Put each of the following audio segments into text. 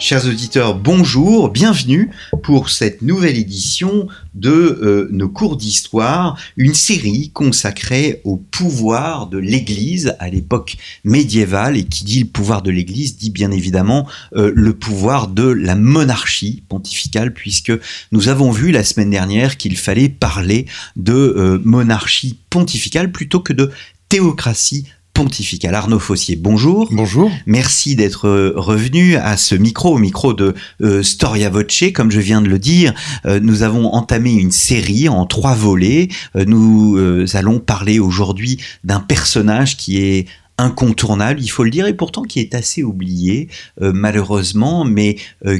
Chers auditeurs, bonjour, bienvenue pour cette nouvelle édition de euh, nos cours d'histoire, une série consacrée au pouvoir de l'Église à l'époque médiévale. Et qui dit le pouvoir de l'Église dit bien évidemment euh, le pouvoir de la monarchie pontificale, puisque nous avons vu la semaine dernière qu'il fallait parler de euh, monarchie pontificale plutôt que de théocratie pontificale. Arnaud Fossier, bonjour. Bonjour. Merci d'être euh, revenu à ce micro, au micro de euh, Storia Voce. Comme je viens de le dire, euh, nous avons entamé une série en trois volets. nous allons parler aujourd'hui d'un personnage qui est incontournable, il faut le dire, et pourtant qui est assez oublié, malheureusement, mais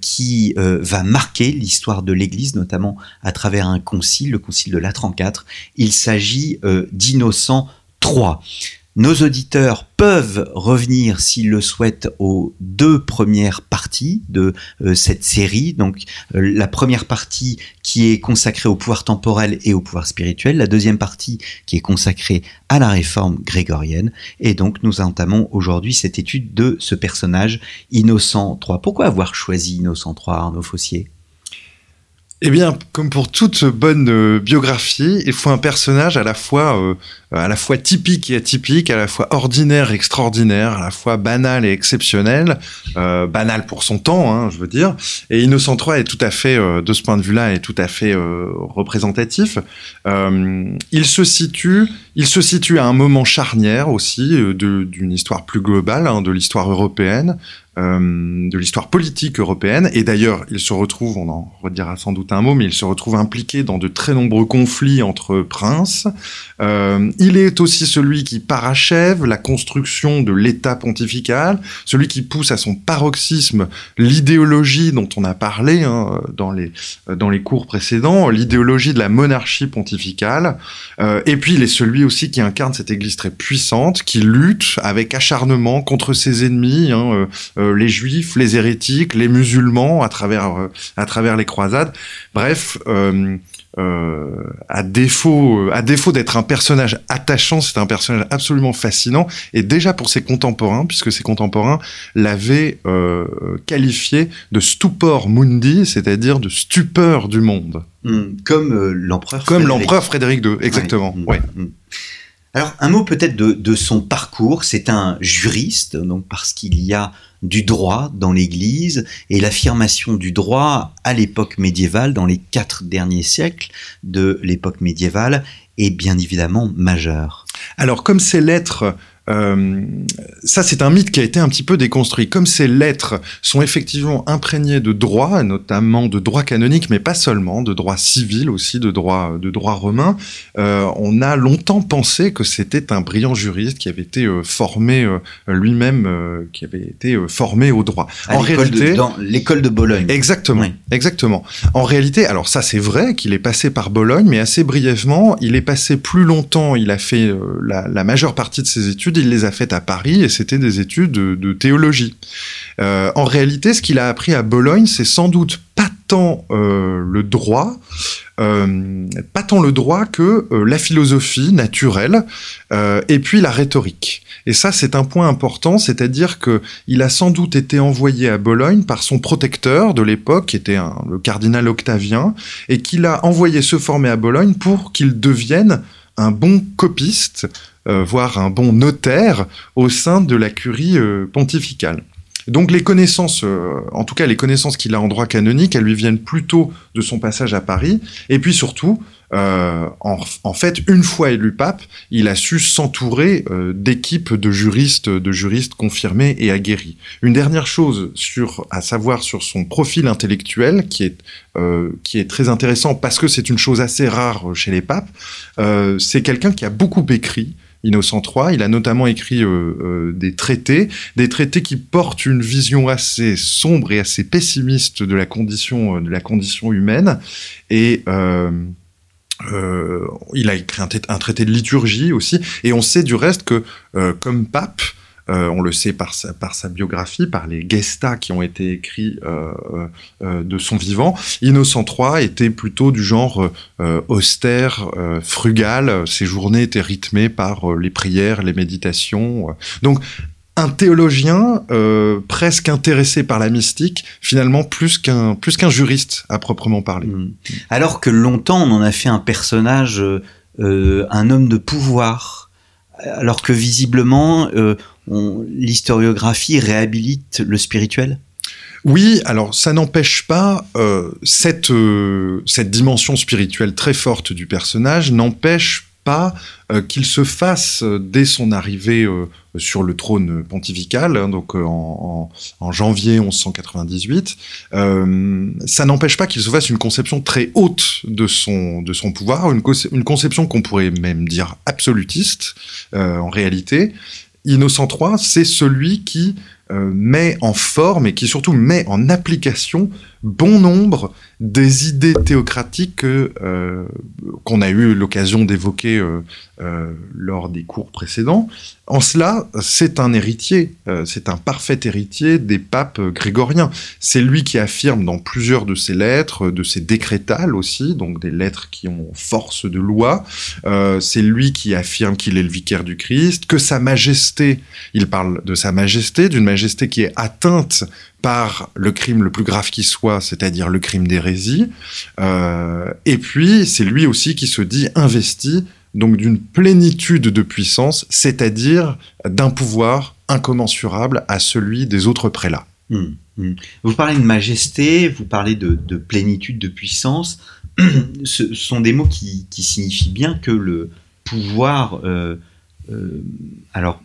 qui va marquer l'histoire de l'Église, notamment à travers un concile, le concile de l'Atran IV. Il s'agit d'Innocent III. Nos auditeurs peuvent revenir s'ils le souhaitent aux deux premières parties de euh, cette série. Donc euh, la première partie qui est consacrée au pouvoir temporel et au pouvoir spirituel, la deuxième partie qui est consacrée à la réforme grégorienne. Et donc nous entamons aujourd'hui cette étude de ce personnage Innocent III. Pourquoi avoir choisi Innocent III, Arnaud Fossier? Eh bien, comme pour toute bonne euh, biographie, il faut un personnage à la fois euh, à la fois typique et atypique, à la fois ordinaire et extraordinaire, à la fois banal et exceptionnel, euh, banal pour son temps, hein, je veux dire. Et Innocent III est tout à fait, de ce point de vue-là, est tout à fait représentatif. il se situe, il se situe à un moment charnière aussi d'une histoire plus globale, hein, de l'histoire européenne, euh, de l'histoire politique européenne. Et d'ailleurs, il se retrouve, on en redira sans doute un mot, mais il se retrouve impliqué dans de très nombreux conflits entre princes. Euh, il est aussi celui qui parachève la construction de l'État pontifical, celui qui pousse à son paroxysme l'idéologie dont on a parlé hein, dans, les, dans les cours précédents, l'idéologie de la monarchie pontificale. Euh, et puis, il est celui aussi qui incarne cette Église très puissante, qui lutte avec acharnement contre ses ennemis. Hein, euh, les juifs, les hérétiques, les musulmans à travers, euh, à travers les croisades. Bref, euh, à défaut, à défaut d'être un personnage attachant, c'est un personnage absolument fascinant. Et déjà pour ses contemporains, puisque ses contemporains l'avaient qualifié de stupor mundi, c'est-à-dire de stupeur du monde. Hmm, comme l'empereur. Comme l'empereur Frédéric II, exactement. Ouais. Hmm. Alors, un mot peut-être de, son parcours. C'est un juriste, donc parce qu'il y a du droit dans l'Église et l'affirmation du droit à l'époque médiévale, dans les quatre derniers siècles de l'époque médiévale, est bien évidemment majeure. Alors, comme ces lettres euh, ça, c'est un mythe qui a été un petit peu déconstruit. Comme ces lettres sont effectivement imprégnées de droit, notamment de droit canonique, mais pas seulement, de droit civil aussi, de droit, de droit romain, euh, on a longtemps pensé que c'était un brillant juriste qui avait été euh, formé lui-même, qui avait été formé au droit. en réalité, dans l'école de Bologne. Exactement, exactement. En réalité, alors ça, c'est vrai qu'il est passé par Bologne, mais assez brièvement, il est passé plus longtemps. Il a fait la, la majeure partie de ses études il les a faites à Paris et c'était des études de, théologie. Euh, en réalité, ce qu'il a appris à Bologne, c'est sans doute pas tant euh, le droit, euh, pas tant le droit que la philosophie naturelle et puis la rhétorique. Et ça, c'est un point important, c'est-à-dire que il a sans doute été envoyé à Bologne par son protecteur de l'époque, qui était le cardinal Octavien, et qu'il a envoyé se former à Bologne pour qu'il devienne un bon copiste, voire un bon notaire au sein de la curie euh, pontificale. Donc les connaissances, euh, en tout cas les connaissances qu'il a en droit canonique, elles lui viennent plutôt de son passage à Paris. Et puis surtout, en, fait, une fois élu pape, il a su s'entourer d'équipes de juristes, de juristes confirmés et aguerris. Une dernière chose à savoir sur son profil intellectuel, qui est qui est très intéressant parce que c'est une chose assez rare chez les papes. c'est quelqu'un qui a beaucoup écrit, Innocent III. Il a notamment écrit euh, euh, des traités, des traités qui portent une vision assez sombre et assez pessimiste de la condition, euh, de la condition humaine. Et il a écrit un, traité de liturgie aussi, et on sait du reste que, comme pape, euh, on le sait par sa, biographie, par les gestas qui ont été écrits de son vivant, Innocent III était plutôt du genre austère, frugal. Ses journées étaient rythmées par les prières, les méditations. Donc un théologien euh, presque intéressé par la mystique, finalement plus qu'un plus qu'un juriste à proprement parler. Hmm. Alors que longtemps on en a fait un personnage, euh, euh, un homme de pouvoir, alors que visiblement l'historiographie réhabilite le spirituel? Oui, alors ça n'empêche pas cette cette dimension spirituelle très forte du personnage n'empêche pas euh, qu'il se fasse euh, dès son arrivée euh, sur le trône pontifical, hein, donc en, janvier 1198, ça n'empêche pas qu'il se fasse une conception très haute de son, de son pouvoir, une, une conception qu'on pourrait même dire absolutiste en réalité. Innocent III, c'est celui qui met en forme et qui surtout met en application bon nombre des idées théocratiques euh, qu'on a eu l'occasion d'évoquer euh, euh, lors des cours précédents. En cela, c'est un héritier, c'est un parfait héritier des papes grégoriens. C'est lui qui affirme dans plusieurs de ses lettres, de ses décrétales aussi, donc des lettres qui ont force de loi, c'est lui qui affirme qu'il est le vicaire du Christ, que sa majesté, il parle de sa majesté, d'une majesté qui est atteinte par le crime le plus grave qui soit, c'est-à-dire le crime d'hérésie. Euh, et puis, c'est lui aussi qui se dit investi donc d'une plénitude de puissance, c'est-à-dire d'un pouvoir incommensurable à celui des autres prélats. Hum, hum. Vous parlez de majesté, vous parlez de, plénitude de puissance. Ce sont des mots qui, signifient bien que le pouvoir, euh, euh, alors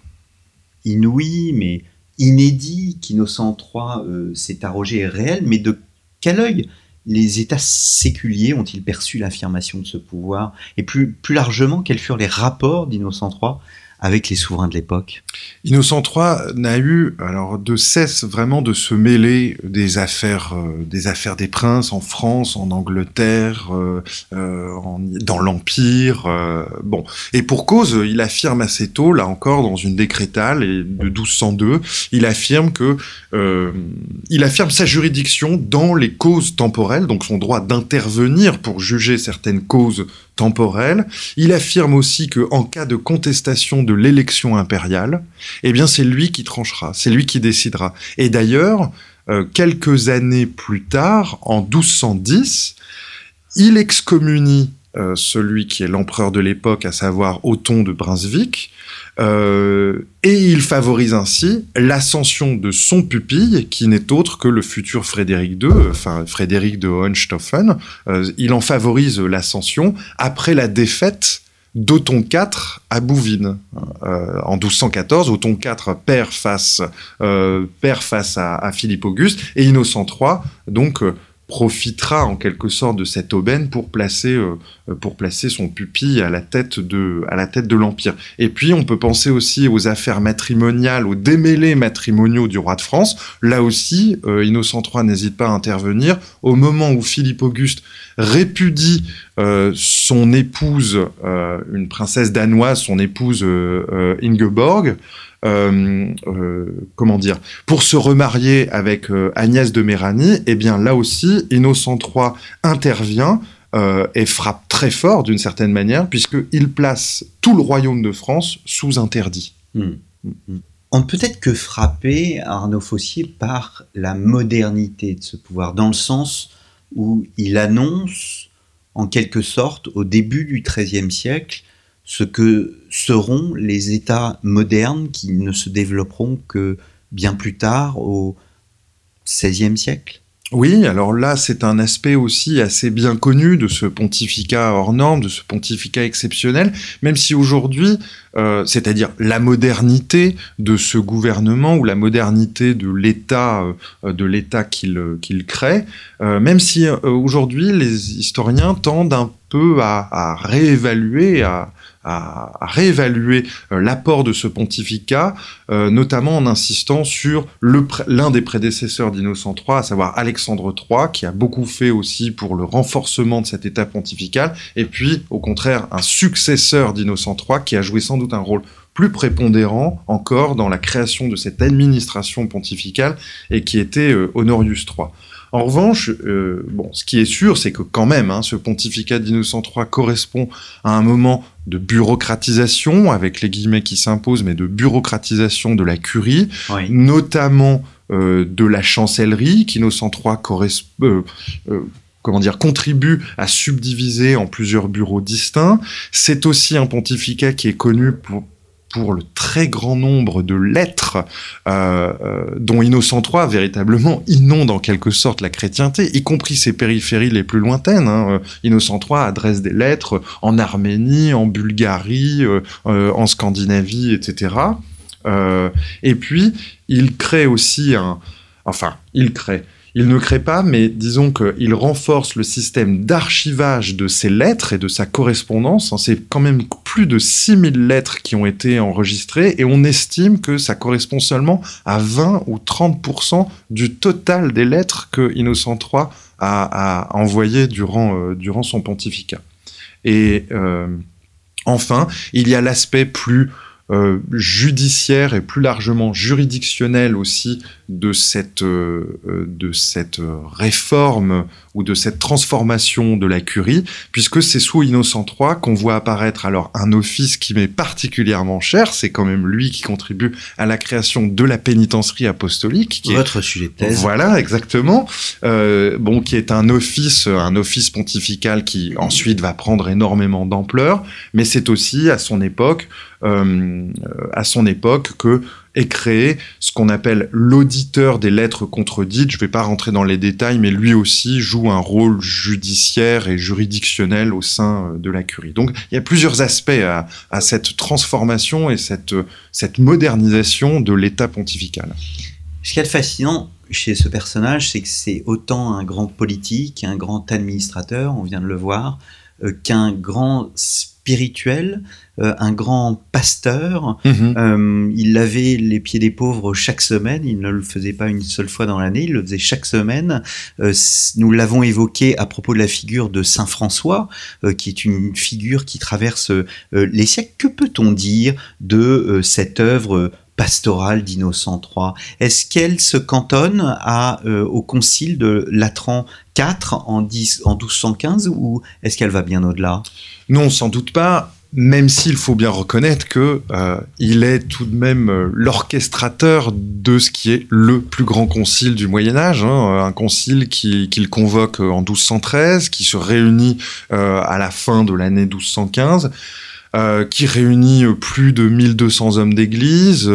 inouï, mais inédit qu'Innocent III euh, s'est arrogé est réel, mais de quel œil les États séculiers ont-ils perçu l'affirmation de ce pouvoir? Et plus, plus largement, quels furent les rapports d'Innocent III avec les souverains de l'époque Innocent III n'a eu alors de cesse vraiment de se mêler des affaires euh, des affaires des princes en France, en Angleterre, euh, euh dans l'Empire. Bon, et pour cause, il affirme assez tôt, là encore, dans une décrétale de 1202, il affirme que il affirme sa juridiction dans les causes temporelles, donc son droit d'intervenir pour juger certaines causes temporelles. Il affirme aussi que en cas de contestation de l'élection impériale, eh bien c'est lui qui tranchera, c'est lui qui décidera. Et d'ailleurs, euh, quelques années plus tard, en 1210, il excommunie euh, celui qui est l'empereur de l'époque, à savoir Othon de Brunswick, euh, et il favorise ainsi l'ascension de son pupille, qui n'est autre que le futur Frédéric II, enfin Frédéric de Hohenstaufen. il en favorise l'ascension après la défaite d'Othon IV à Bouvines. Euh, en 1214, Othon IV perd face, euh, à, Philippe Auguste et Innocent III donc euh, profitera en quelque sorte de cette aubaine pour placer, pour placer son pupille à la tête de, à la tête de l'empire. Et puis on peut penser aussi aux affaires matrimoniales, aux démêlés matrimoniaux du roi de France. Là aussi, Innocent III n'hésite pas à intervenir au moment où Philippe Auguste répudie euh, son épouse, euh, une princesse danoise, son épouse euh, Ingeborg, comment dire, pour se remarier avec Agnès de Méranie, eh bien là aussi, Innocent III intervient et frappe très fort d'une certaine manière, puisqu'il place tout le royaume de France sous interdit. Hmm. Hmm. On peut être que frappé, Arnaud Fossier, par la modernité de ce pouvoir, dans le sens où il annonce en quelque sorte au début du XIIIe siècle ce que seront les États modernes qui ne se développeront que bien plus tard au XVIe siècle? Oui, alors là, c'est un aspect aussi assez bien connu de ce pontificat hors norme, de ce pontificat exceptionnel, même si aujourd'hui, euh, c'est-à-dire la modernité de ce gouvernement ou la modernité de l'État, euh, l'État qu'il crée, euh, même si euh, aujourd'hui les historiens tendent un peu à, à réévaluer, à, à, réévaluer l'apport de ce pontificat, notamment en insistant sur l'un des prédécesseurs d'Innocent III, à savoir Alexandre III, qui a beaucoup fait aussi pour le renforcement de cet État pontifical, et puis au contraire un successeur d'Innocent III qui a joué sans doute un rôle plus prépondérant encore dans la création de cette administration pontificale et qui était euh, Honorius III. En revanche, euh, bon, ce qui est sûr, c'est que quand même, hein, ce pontificat d'Innocent III correspond à un moment de bureaucratisation, avec les guillemets qui s'imposent, mais de bureaucratisation de la curie, notamment euh, de la chancellerie, qu'Innocent III correspond comment dire, contribue à subdiviser en plusieurs bureaux distincts. C'est aussi un pontificat qui est connu pour, le très grand nombre de lettres euh, euh, dont Innocent III véritablement inonde en quelque sorte la chrétienté, y compris ses périphéries les plus lointaines. Hein. Euh, Innocent III adresse des lettres en Arménie, en Bulgarie, en Scandinavie, etc. et puis, il crée aussi un... Enfin, il crée il ne crée pas, mais disons qu'il renforce le système d'archivage de ses lettres et de sa correspondance. C'est quand même plus de 6000 lettres qui ont été enregistrées et on estime que ça correspond seulement à 20 ou 30% du total des lettres que Innocent III a, envoyées durant, euh, durant son pontificat. Et euh, enfin, il y a l'aspect plus euh, judiciaire et plus largement juridictionnel aussi de cette, euh, euh, de cette réforme ou de cette transformation de la curie, puisque c'est sous Innocent III qu'on voit apparaître alors un office qui m'est particulièrement cher, c'est quand même lui qui contribue à la création de la pénitencerie apostolique. Qui Votre sujet de thèse. Voilà, exactement. Euh, bon, qui est un office, un office pontifical qui ensuite va prendre énormément d'ampleur, mais c'est aussi à son époque, euh, à son époque que est créé ce qu'on appelle l'auditeur des lettres contredites. Je ne vais pas rentrer dans les détails, mais lui aussi joue un rôle judiciaire et juridictionnel au sein euh, de la curie. Donc il y a plusieurs aspects à, cette transformation et cette, cette modernisation de l'État pontifical. Ce qui est fascinant chez ce personnage, c'est que c'est autant un grand politique, un grand administrateur, on vient de le voir, euh, qu'un grand spirituel, euh, un grand pasteur. Mhm. Euh, il lavait les pieds des pauvres chaque semaine. Il ne le faisait pas une seule fois dans l'année. Il le faisait chaque semaine. Euh, nous l'avons évoqué à propos de la figure de Saint François, qui est une figure qui traverse les siècles. Que peut-on dire de cette œuvre pastorale d'Innocent III Est-ce qu'elle se cantonne à, au concile de Latran IV en, 10, en 1215 ou est-ce qu'elle va bien au-delà? Non, sans doute pas même s'il faut bien reconnaître que euh, est tout de même euh, l'orchestrateur de ce qui est le plus grand concile du Moyen Âge, hein, un concile qu'il convoque en 1213, qui se réunit euh, à la fin de l'année 1215. Qui réunit plus de 1200 hommes d'église.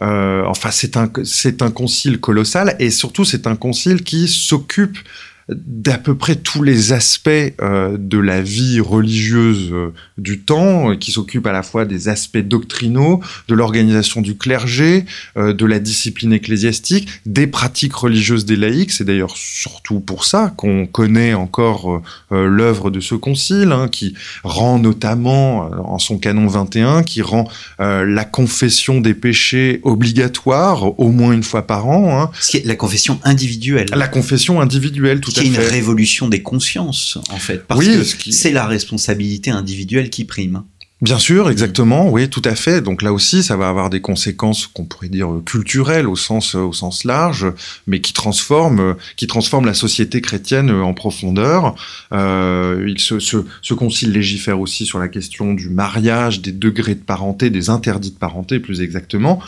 enfin, c'est un, c'est un concile colossal et surtout c'est un concile qui s'occupe d'à peu près tous les aspects euh, de la vie religieuse euh, du temps, euh, qui s'occupe à la fois des aspects doctrinaux, de l'organisation du clergé, de la discipline ecclésiastique, des pratiques religieuses des laïcs. C'est d'ailleurs surtout pour ça qu'on connaît encore l'œuvre de ce concile, hein, qui rend notamment, en son canon 21, qui rend la confession des péchés obligatoire au moins une fois par an. Hein. La confession individuelle. La confession individuelle, tout c'est une révolution des consciences, en fait. Parce que c'est la responsabilité individuelle qui prime. Bien sûr, exactement, oui, tout à fait. Donc là aussi, ça va avoir des conséquences qu'on pourrait dire culturelles au sens au sens large, mais qui transforment qui transforment la société chrétienne en profondeur. Euh, il se, ce, concile légifère aussi sur la question du mariage, des degrés de parenté, des interdits de parenté, plus exactement.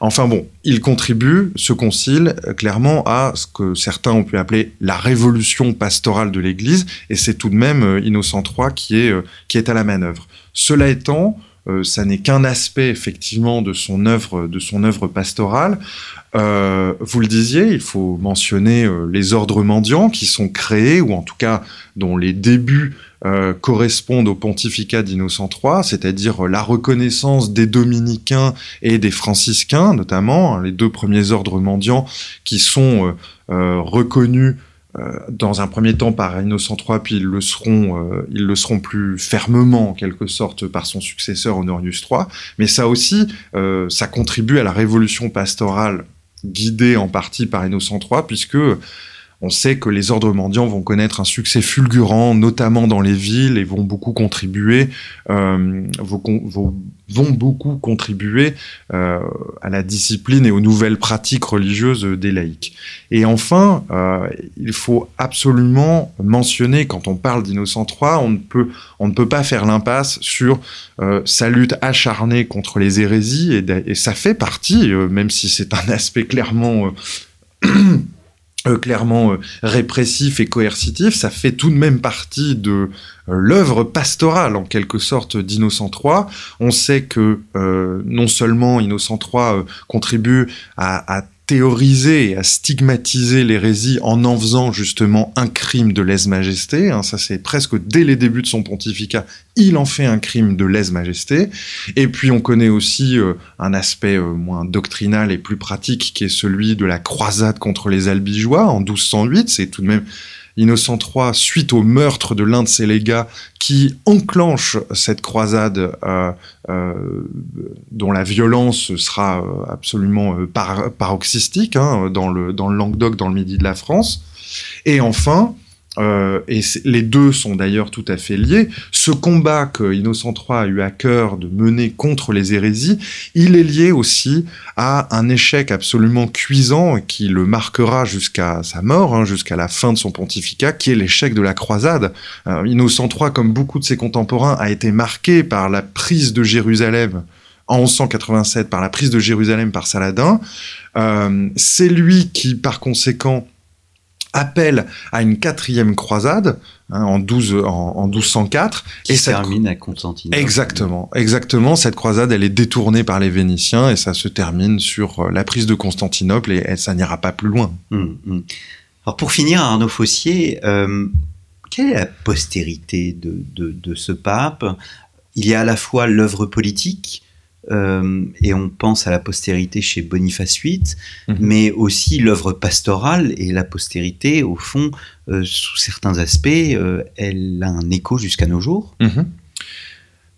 Enfin bon, il contribue ce concile clairement à ce que certains ont pu appeler la révolution pastorale de l'Église, et c'est tout de même euh, Innocent III qui est euh, qui est à la manœuvre. Cela étant, euh, ça n'est qu'un aspect effectivement de son œuvre, de son œuvre pastorale. Euh, vous le disiez, il faut mentionner euh, les ordres mendiants qui sont créés, ou en tout cas dont les débuts correspondent au pontificat d'Innocent III, c'est-à-dire la reconnaissance des dominicains et des franciscains, notamment, hein, les deux premiers ordres mendiants qui sont reconnus dans un premier temps par Innocent III, puis ils le seront, ils le seront plus fermement en quelque sorte par son successeur Honorius III. Mais ça aussi, ça contribue à la révolution pastorale guidée en partie par Innocent III, puisque on sait que les ordres mendiants vont connaître un succès fulgurant, notamment dans les villes, et vont beaucoup contribuer, euh, euh, à la discipline et aux nouvelles pratiques religieuses des laïcs. Et enfin, euh, il faut absolument mentionner, quand on parle d'Innocent III, on ne peut, pas faire l'impasse sur sa lutte acharnée contre les hérésies, et, ça fait partie, même si c'est un aspect clairement clairement euh, répressif et coercitif, ça fait tout de même partie de euh, l'œuvre pastorale en quelque sorte d'Innocent III. On sait que non seulement Innocent III contribue à théoriser et à stigmatiser l'hérésie en en faisant justement un crime de lèse-majesté. Hein, ça, c'est presque dès les débuts de son pontificat, il en fait un crime de lèse-majesté. Et puis, on connaît aussi euh, un aspect euh, moins doctrinal et plus pratique qui est celui de la croisade contre les Albigeois en 1208. C'est tout de même Innocent III, suite au meurtre de l'un de ses légats, qui enclenche cette croisade euh, euh, dont la violence sera euh, absolument paroxystique hein, dans, le, dans le Languedoc, dans le midi de la France. Et enfin, euh, et les deux sont d'ailleurs tout à fait liés. Ce combat que Innocent III a eu à cœur de mener contre les hérésies, il est lié aussi à un échec absolument cuisant qui le marquera jusqu'à sa mort, hein, jusqu'à la fin de son pontificat, qui est l'échec de la croisade. Euh, Innocent III, comme beaucoup de ses contemporains, a été marqué par la prise de Jérusalem en 1187, par la prise de Jérusalem par Saladin. Euh, C'est lui qui, par conséquent, appelle à une quatrième croisade hein, en, 12, en, 1204. Qui et se termine à Constantinople. Exactement, exactement. Cette croisade, elle est détournée par les Vénitiens et ça se termine sur euh, la prise de Constantinople et, ça n'ira pas plus loin. Hum, hum. Alors pour finir, Arnaud Fossier, euh, quelle est la postérité de, de, de ce pape? Il y a à la fois l'œuvre politique, euh, et on pense à la postérité chez Boniface VIII, mhm. mais aussi l'œuvre pastorale et la postérité, au fond, euh, sous certains aspects, euh, elle a un écho jusqu'à nos jours. Mhm.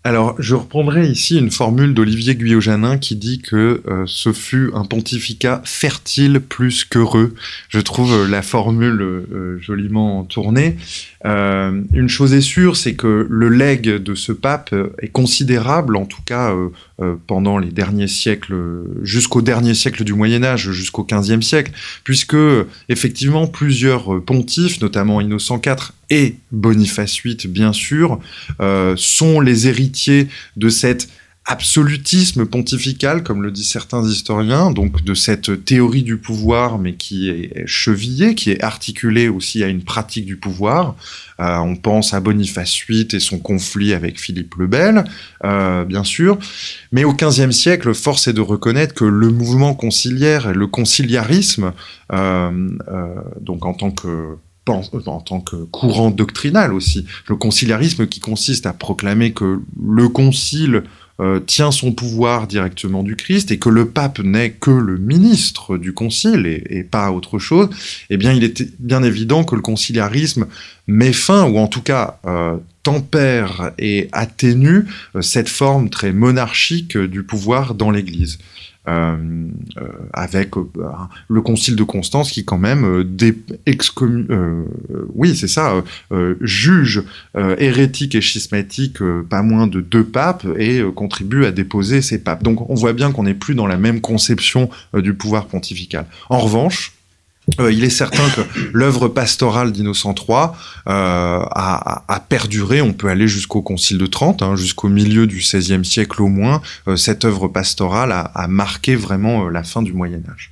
Alors, je reprendrai ici une formule d'Olivier Guyot-Janin qui dit que ce fut un pontificat fertile plus qu'heureux. Je trouve la formule joliment tournée. Euh, une chose est sûre, c'est que le legs de ce pape est considérable, en tout cas pendant les derniers siècles, jusqu'au dernier siècle du Moyen Âge, jusqu'au XVe siècle, puisque effectivement plusieurs pontifes, notamment Innocent IV et Boniface VIII bien sûr, sont les héritiers de cette absolutisme pontifical, comme le disent certains historiens, donc de cette théorie du pouvoir, mais qui est chevillée, qui est articulée aussi à une pratique du pouvoir. Euh, on pense à Boniface VIII et son conflit avec Philippe le Bel, euh, bien sûr. Mais au XVe siècle, force est de reconnaître que le mouvement conciliaire, le conciliarisme, euh, donc en tant que en tant que courant doctrinal aussi, le conciliarisme qui consiste à proclamer que le concile euh, tient son pouvoir directement du Christ et que le pape n'est que le ministre du concile et, pas autre chose, eh bien il est bien évident que le conciliarisme met fin, ou en tout cas euh, tempère et atténue euh, cette forme très monarchique du pouvoir dans l'Église. Euh, euh, avec euh, le concile de Constance qui quand même des oui c'est ça juge hérétique et schismatique pas moins de deux papes et contribue à déposer ces papes. Donc on voit bien qu'on n'est plus dans la même conception du pouvoir pontifical. En revanche, euh, il est certain que l'œuvre pastorale d'Innocent III euh, a, perduré. On peut aller jusqu'au Concile de Trente, hein, jusqu'au milieu du XVIe siècle au moins. Euh, cette œuvre pastorale a marqué vraiment la fin du Moyen Âge.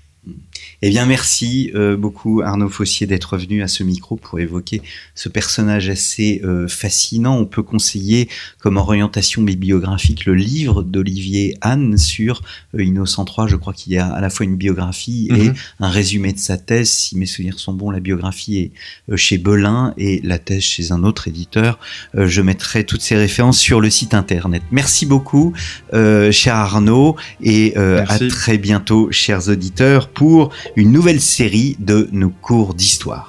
Eh bien, merci euh, beaucoup Arnaud Fossier d'être venu à ce micro pour évoquer ce personnage assez euh, fascinant. On peut conseiller comme orientation bibliographique le livre d'Olivier Anne sur euh, Innocent III. Je crois qu'il y a à la fois une biographie et mhm. un résumé de sa thèse. Si mes souvenirs sont bons, la biographie est chez Belin et la thèse chez un autre éditeur. je mettrai toutes ces références sur le site internet. Merci beaucoup, cher Arnaud, et à très bientôt, chers auditeurs, pour une nouvelle série de nos cours d'histoire.